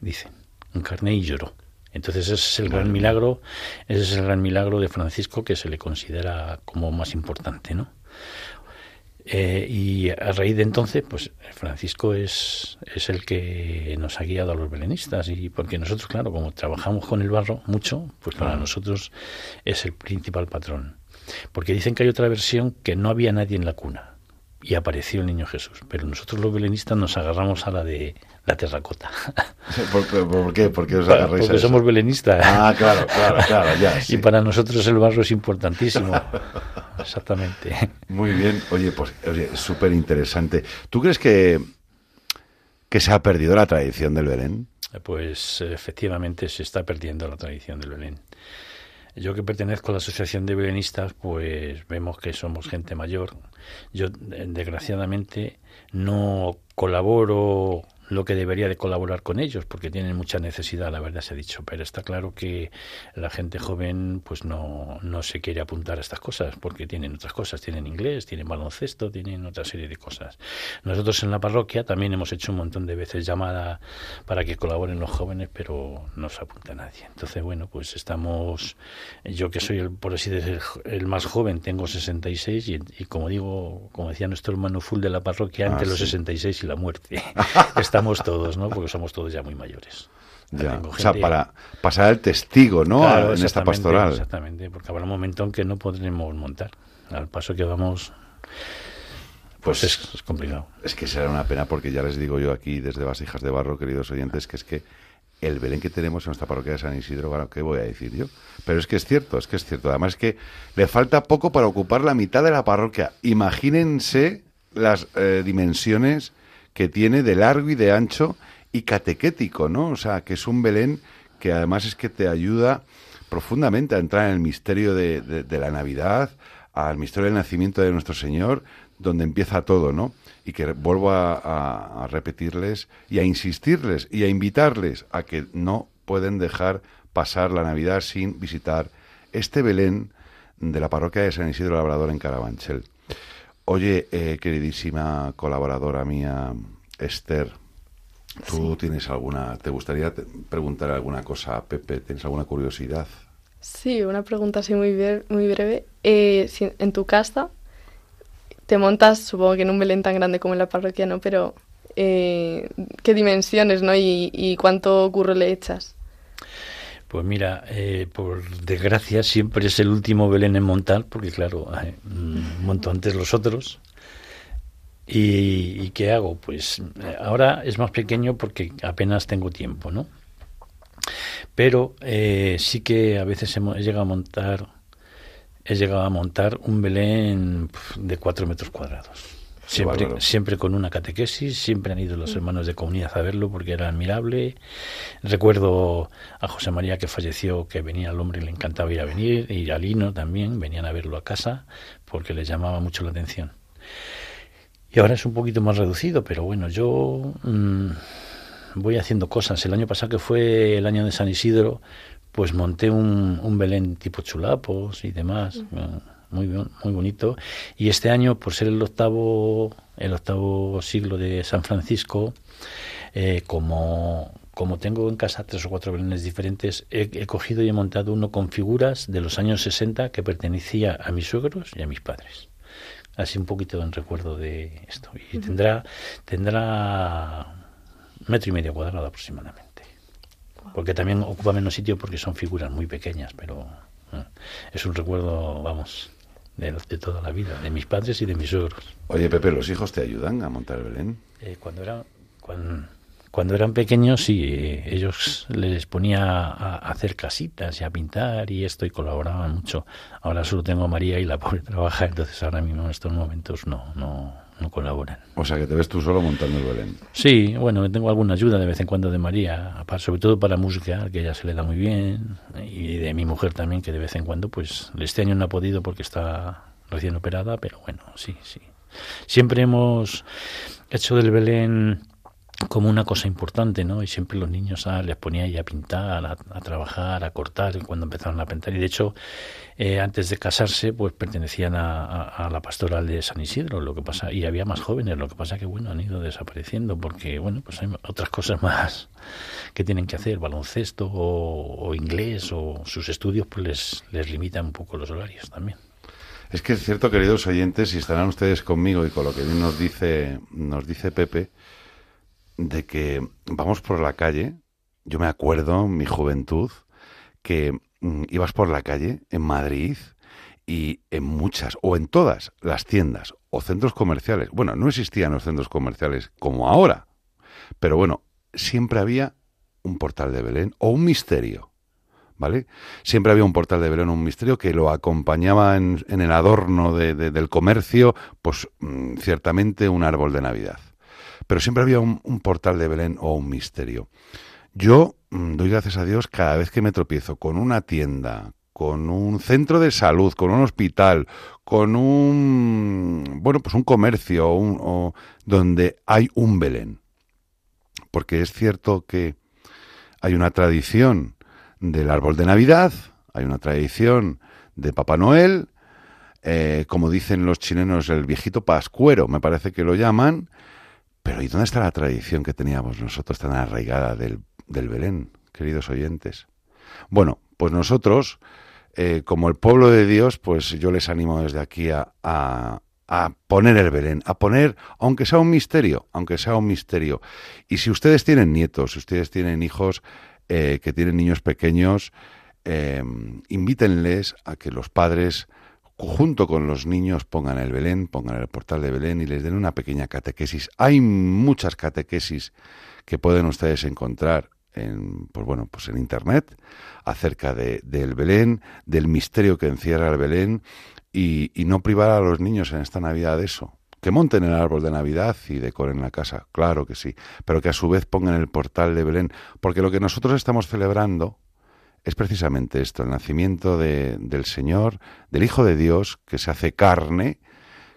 dicen, en carne y lloró. Entonces ese es el gran milagro, ese es el gran milagro de Francisco que se le considera como más importante, ¿no? Eh, y a raíz de entonces, pues Francisco es, es el que nos ha guiado a los belenistas y porque nosotros, claro, como trabajamos con el barro mucho, pues para Claro. nosotros es el principal patrón. Porque dicen que hay otra versión que no había nadie en la cuna y apareció el niño Jesús, pero nosotros los belenistas nos agarramos a la de la terracota. ¿Por, qué? ¿Por qué os agarráis a porque eso? somos belenistas. Ah, claro, claro, claro, ya. sí. Y para nosotros el barro es importantísimo. Exactamente. Muy bien. Oye, pues, oye, súper interesante. ¿Tú crees que, que se ha perdido la tradición del Belén? Pues efectivamente se está perdiendo la tradición del Belén. Yo que pertenezco a la Asociación de Belenistas, pues vemos que somos gente mayor. Yo, desgraciadamente, no colaboro lo que debería de colaborar con ellos, porque tienen mucha necesidad, la verdad se ha dicho. Pero está claro que la gente joven pues no, no se quiere apuntar a estas cosas, porque tienen otras cosas, tienen inglés, tienen baloncesto, tienen otra serie de cosas. Nosotros en la parroquia también hemos hecho un montón de veces llamada para que colaboren los jóvenes, pero no se apunta nadie. Entonces, bueno, pues estamos, yo que soy, el, por así decir, el más joven, tengo 66 y, y como digo, como decía nuestro hermano Full de la parroquia, Ah, entre los sí. 66 y la muerte. Estamos todos, ¿no? Porque somos todos ya muy mayores. Ya. O sea, para pasar el testigo, ¿no? Claro, en esta pastoral. Exactamente, porque habrá un momento en que no podremos montar. Al paso que vamos, pues, Pues- es, es complicado. Es que será una pena porque ya les digo yo aquí desde Vasijas de Barro, queridos oyentes, que es que el Belén que tenemos en nuestra parroquia de San Isidro, bueno, ¿qué voy a decir yo? Pero es que es cierto, es que es cierto. Además es que le falta poco para ocupar la mitad de la parroquia. Imagínense las eh, dimensiones que tiene de largo y de ancho y catequético, ¿no? O sea, que es un Belén que además es que te ayuda profundamente a entrar en el misterio de, la Navidad, al misterio del nacimiento de nuestro Señor, donde empieza todo, ¿no? Y que vuelvo a repetirles y a insistirles y a invitarles a que no pueden dejar pasar la Navidad sin visitar este Belén de la parroquia de San Isidro Labrador en Carabanchel. Oye, eh, queridísima colaboradora mía, Esther, ¿tú tienes alguna, te gustaría te- preguntar alguna cosa a Pepe? ¿Tienes alguna curiosidad? Sí, una pregunta así muy, bre- muy breve. Eh, si en tu casa te montas, supongo que en un Belén tan grande como en la parroquia, ¿no? Pero eh, ¿qué dimensiones, no? Y, y cuánto curro le echas. Pues mira, eh, por desgracia siempre es el último Belén en montar, porque claro, eh, monto antes los otros. ¿Y, qué hago? Pues eh, ahora es más pequeño porque apenas tengo tiempo, ¿no? Pero eh, sí que a veces he llegado a montar, he llegado a montar un Belén de cuatro metros cuadrados. Siempre, siempre con una catequesis, siempre han ido los hermanos de comunidad a verlo porque era admirable. Recuerdo a José María que falleció, que venía al hombre y le encantaba ir a venir, y a Lino también, venían a verlo a casa porque les llamaba mucho la atención. Y ahora es un poquito más reducido, pero bueno, yo mm, voy haciendo cosas. El año pasado, que fue el año de San Isidro, pues monté un, un Belén tipo chulapos y demás. Muy, muy bonito. Y este año, por ser el octavo, el octavo siglo de San Francisco, eh, como, como tengo en casa tres o cuatro belenes diferentes, he, he cogido y he montado uno con figuras de los años 60 que pertenecía a mis suegros y a mis padres. Así un poquito en recuerdo de esto. Y tendrá, tendrá metro y medio cuadrado aproximadamente. Porque también ocupa menos sitio porque son figuras muy pequeñas, pero eh, es un recuerdo, vamos, de, de toda la vida, de mis padres y de mis suegros. Oye, Pepe, ¿los hijos te ayudan a montar el Belén? Eh, cuando era cuando, Cuando eran pequeños, sí, eh, ellos les ponía a hacer casitas y a pintar y esto y colaboraban mucho. Ahora solo tengo a María y la pobre trabaja, entonces ahora mismo en estos momentos no, no, no colaboran. O sea que te ves tú solo montando el Belén. Sí, bueno, tengo alguna ayuda de vez en cuando de María, sobre todo para música, que ella se le da muy bien, y de mi mujer también, que de vez en cuando, pues este año no ha podido porque está recién operada, pero bueno, sí, sí. Siempre hemos hecho del Belén como una cosa importante, ¿no? Y siempre los niños ah, les ponía ahí a pintar, a, a trabajar, a cortar, cuando empezaron a pintar. Y de hecho, eh, antes de casarse, pues pertenecían a, la pastoral de San Isidro, lo que pasa, y había más jóvenes, lo que pasa que, bueno, han ido desapareciendo, porque, bueno, pues hay otras cosas más que tienen que hacer, baloncesto o, inglés o sus estudios, pues les, les limitan un poco los horarios también. Es que es cierto, queridos oyentes, y estarán ustedes conmigo y con lo que nos dice, nos dice Pepe, de que vamos por la calle. Yo me acuerdo mi juventud que mm, ibas por la calle en Madrid y en muchas o en todas las tiendas o centros comerciales. Bueno, no existían los centros comerciales como ahora, pero bueno, siempre había un portal de Belén o un misterio. ¿Vale? Siempre había un portal de Belén, un misterio que lo acompañaba en, el adorno de- del comercio, pues mm, ciertamente un árbol de Navidad. Pero siempre había un, portal de Belén o un misterio. Yo mm, doy gracias a Dios cada vez que me tropiezo con una tienda, con un centro de salud, con un hospital, con un bueno, pues un comercio un- o donde hay un Belén. Porque es cierto que hay una tradición del árbol de Navidad, hay una tradición de Papá Noel, eh, como dicen los chilenos, el viejito pascuero, me parece que lo llaman, pero ¿y dónde está la tradición que teníamos nosotros tan arraigada del, del Belén, queridos oyentes? Bueno, pues nosotros, eh, como el pueblo de Dios, pues yo les animo desde aquí a, a, poner el Belén, a poner, aunque sea un misterio, aunque sea un misterio. Y si ustedes tienen nietos, si ustedes tienen hijos eh, que tienen niños pequeños, eh, invítenles a que los padres junto con los niños pongan el Belén, pongan el portal de Belén y les den una pequeña catequesis. Hay muchas catequesis que pueden ustedes encontrar en, pues bueno, pues en internet acerca de, del Belén, del misterio que encierra el Belén y, y no privar a los niños en esta Navidad de eso. Que monten el árbol de Navidad y decoren la casa, claro que sí, pero que a su vez pongan el portal de Belén, porque lo que nosotros estamos celebrando es precisamente esto, el nacimiento de, del Señor, del Hijo de Dios, que se hace carne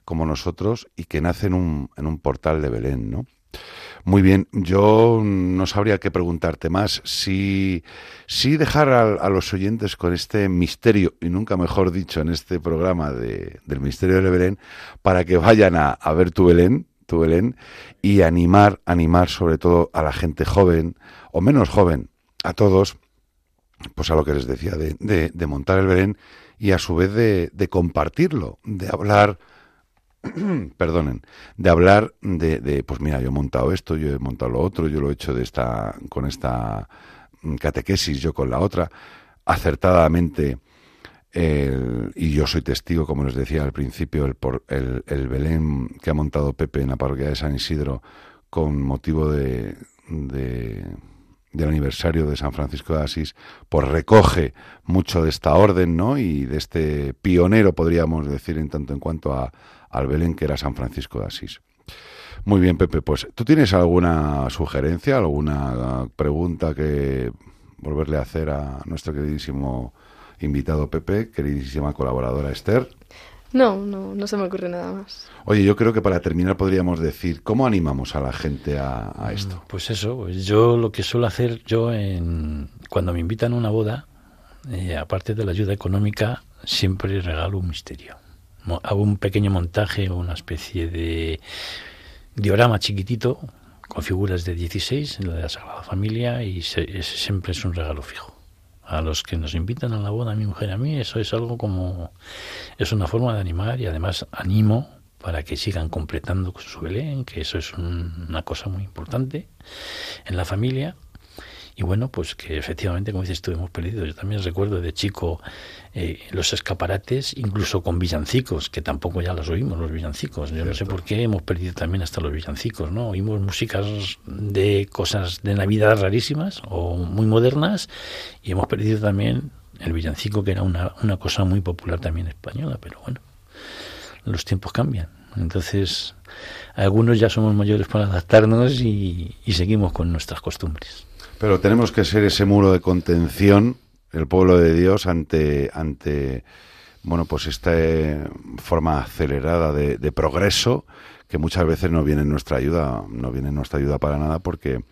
como nosotros y que nace en un, en un portal de Belén, ¿no? Muy bien, yo no sabría qué preguntarte más. Si, si dejar a, los oyentes con este misterio, y nunca mejor dicho en este programa de, del misterio de Belén, para que vayan a, a ver tu Belén, tu Belén, y animar, animar sobre todo a la gente joven, o menos joven, a todos, pues a lo que les decía, de, de, de montar el Belén y a su vez de, compartirlo, de hablar, perdonen, de hablar de, pues mira, yo he montado esto, yo he montado lo otro, yo lo he hecho de esta, con esta mm, catequesis, yo con la otra, acertadamente, y yo soy testigo, como les decía al principio, el, el Belén que ha montado Pepe en la parroquia de San Isidro con motivo de, de- del aniversario de San Francisco de Asís, pues recoge mucho de esta orden, ¿no? Y de este pionero, podríamos decir, en tanto en cuanto a, al Belén que era San Francisco de Asís. Muy bien, Pepe, pues ¿tú tienes alguna sugerencia, alguna pregunta que volverle a hacer a nuestro queridísimo invitado Pepe, queridísima colaboradora Esther? No, no, no se me ocurre nada más. Oye, yo creo que para terminar podríamos decir, ¿cómo animamos a la gente a, a esto? Pues eso, pues yo lo que suelo hacer yo en, cuando me invitan a una boda, eh, aparte de la ayuda económica, siempre regalo un misterio. Mo- Hago un pequeño montaje, una especie de diorama chiquitito con figuras de 16, la de la Sagrada Familia, y se- ese siempre es un regalo fijo. A los que nos invitan a la boda, a mi mujer a mí, eso es algo como... Es una forma de animar y además animo para que sigan completando su Belén, que eso es un- una cosa muy importante en la familia. Y bueno, pues que efectivamente, como dices tú, hemos perdido. Yo también recuerdo de chico eh, los escaparates, incluso con villancicos, que tampoco ya los oímos, los villancicos. Yo no sé por qué hemos perdido también hasta los villancicos, ¿no? Oímos músicas de cosas de Navidad rarísimas o muy modernas y hemos perdido también el villancico, que era una, una cosa muy popular también española, pero bueno, los tiempos cambian. Entonces, algunos ya somos mayores para adaptarnos y, y seguimos con nuestras costumbres. Pero tenemos que ser ese muro de contención, el pueblo de Dios, ante, ante bueno, pues esta eh, forma acelerada de, de progreso que muchas veces no viene en nuestra ayuda, no viene en nuestra ayuda para nada porque,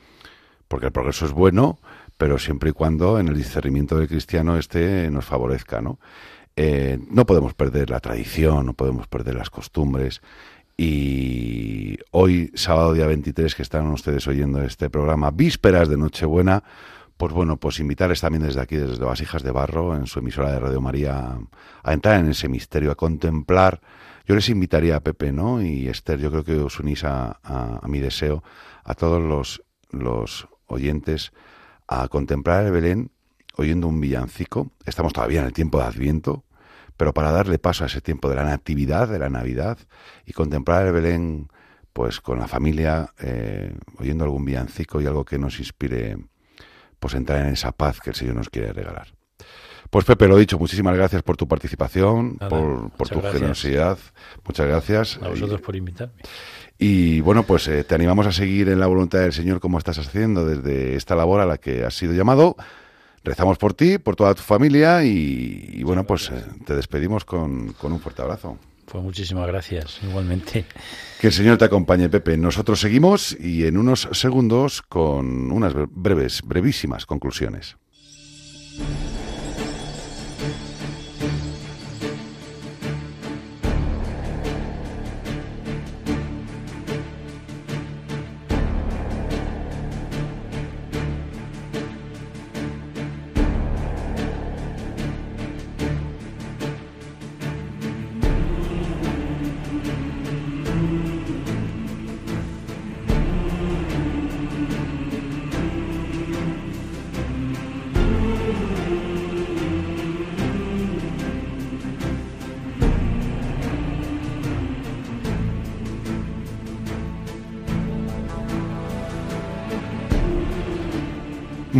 porque el progreso es bueno, pero siempre y cuando en el discernimiento del cristiano este nos favorezca, ¿no? Eh, no podemos perder la tradición, no podemos perder las costumbres. Y hoy, sábado día 23, que están ustedes oyendo este programa, vísperas de Nochebuena, pues bueno, pues invitarles también desde aquí, desde Vasijas de Barro, en su emisora de Radio María, a entrar en ese misterio, a contemplar. Yo les invitaría a Pepe, ¿no? Y Esther, yo creo que os unís a, a, a mi deseo, a todos los, los oyentes, a contemplar el Belén oyendo un villancico. Estamos todavía en el tiempo de Adviento, pero para darle paso a ese tiempo de la Natividad, de la Navidad, y contemplar el Belén, pues con la familia, eh, oyendo algún villancico y algo que nos inspire, pues entrar en esa paz que el Señor nos quiere regalar. Pues Pepe, lo dicho, muchísimas gracias por tu participación, Nada, por, por tu gracias. generosidad. Muchas gracias. A vosotros por invitarme. Y bueno, pues eh, te animamos a seguir en la voluntad del Señor como estás haciendo desde esta labor a la que has sido llamado. Rezamos por ti, por toda tu familia y, y bueno, pues eh, te despedimos con, con un fuerte abrazo. Pues muchísimas gracias, igualmente. Que el Señor te acompañe, Pepe. Nosotros seguimos y en unos segundos con unas bre- breves, brevísimas conclusiones.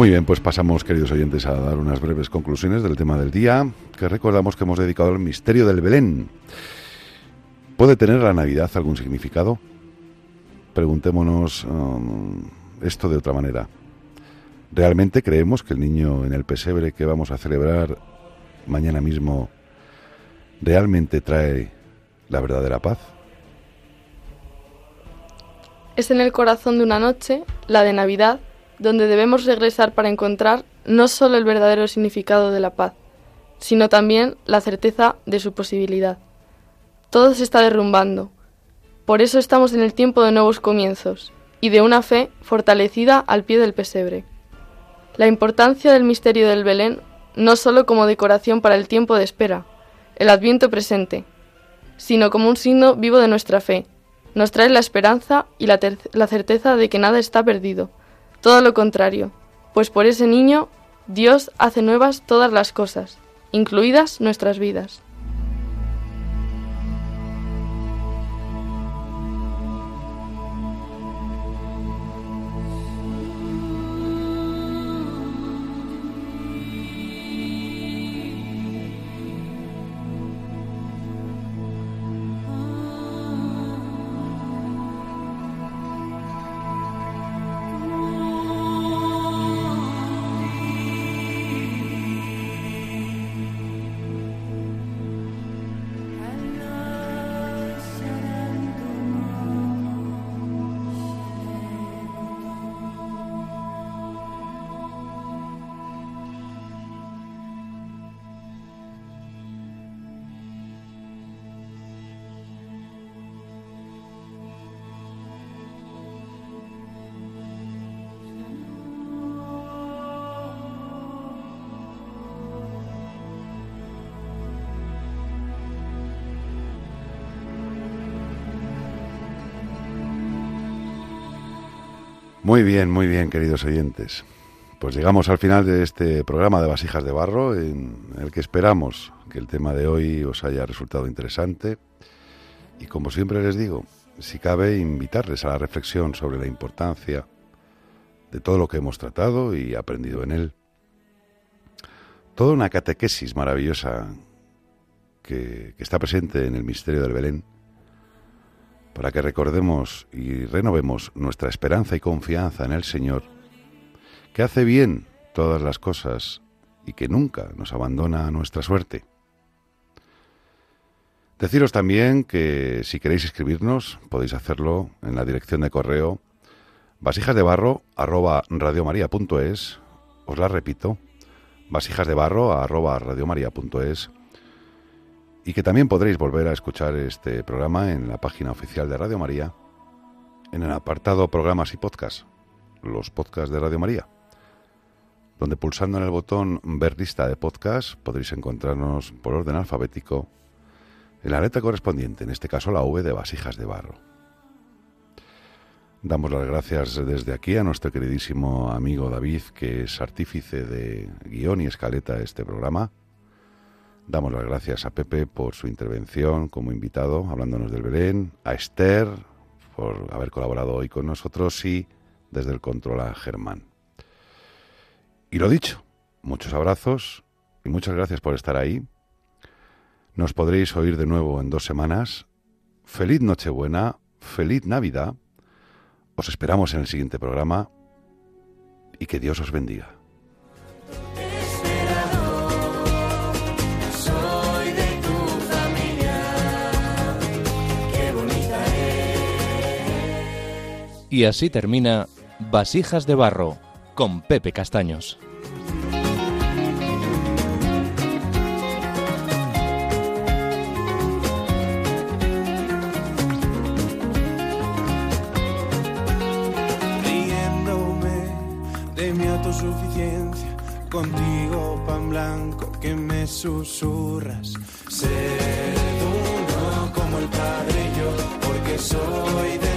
Muy bien, pues pasamos, queridos oyentes, a dar unas breves conclusiones del tema del día, que recordamos que hemos dedicado al misterio del Belén. ¿Puede tener la Navidad algún significado? Preguntémonos um, esto de otra manera. ¿Realmente creemos que el niño en el pesebre que vamos a celebrar mañana mismo realmente trae la verdadera paz? Es en el corazón de una noche, la de Navidad, donde debemos regresar para encontrar no solo el verdadero significado de la paz, sino también la certeza de su posibilidad. Todo se está derrumbando. Por eso estamos en el tiempo de nuevos comienzos y de una fe fortalecida al pie del pesebre. La importancia del misterio del Belén no solo como decoración para el tiempo de espera, el adviento presente, sino como un signo vivo de nuestra fe. Nos trae la esperanza y la, la certeza de que nada está perdido. Todo lo contrario, pues por ese niño Dios hace nuevas todas las cosas, incluidas nuestras vidas. Muy bien, muy bien, queridos oyentes. Pues llegamos al final de este programa de Vasijas de Barro, en el que esperamos que el tema de hoy os haya resultado interesante. Y como siempre les digo, si cabe, invitarles a la reflexión sobre la importancia de todo lo que hemos tratado y aprendido en él. Toda una catequesis maravillosa que, que está presente en el misterio del Belén, para que recordemos y renovemos nuestra esperanza y confianza en el Señor que hace bien todas las cosas y que nunca nos abandona a nuestra suerte. Deciros también que si queréis escribirnos podéis hacerlo en la dirección de correo vasijasdebarro arroba radiomaria.es os la repito vasijasdebarro arroba radiomaria.es y que también podréis volver a escuchar este programa en la página oficial de Radio María en el apartado programas y podcasts los podcasts de Radio María donde pulsando en el botón ver lista de podcast podréis encontrarnos por orden alfabético en la letra correspondiente, en este caso la V de vasijas de barro. Damos las gracias desde aquí a nuestro queridísimo amigo David, que es artífice de guion y escaleta de este programa. Damos las gracias a Pepe por su intervención como invitado, hablándonos del Belén, a Esther por haber colaborado hoy con nosotros y desde el control a Germán. Y lo dicho, muchos abrazos y muchas gracias por estar ahí. Nos podréis oír de nuevo en dos semanas. Feliz Nochebuena, feliz Navidad. Os esperamos en el siguiente programa y que Dios os bendiga. Y así termina Vasijas de Barro con Pepe Castaños. riéndome de mi autosuficiencia. Contigo, pan blanco, que me susurras. Ser uno como el padre y yo, porque soy de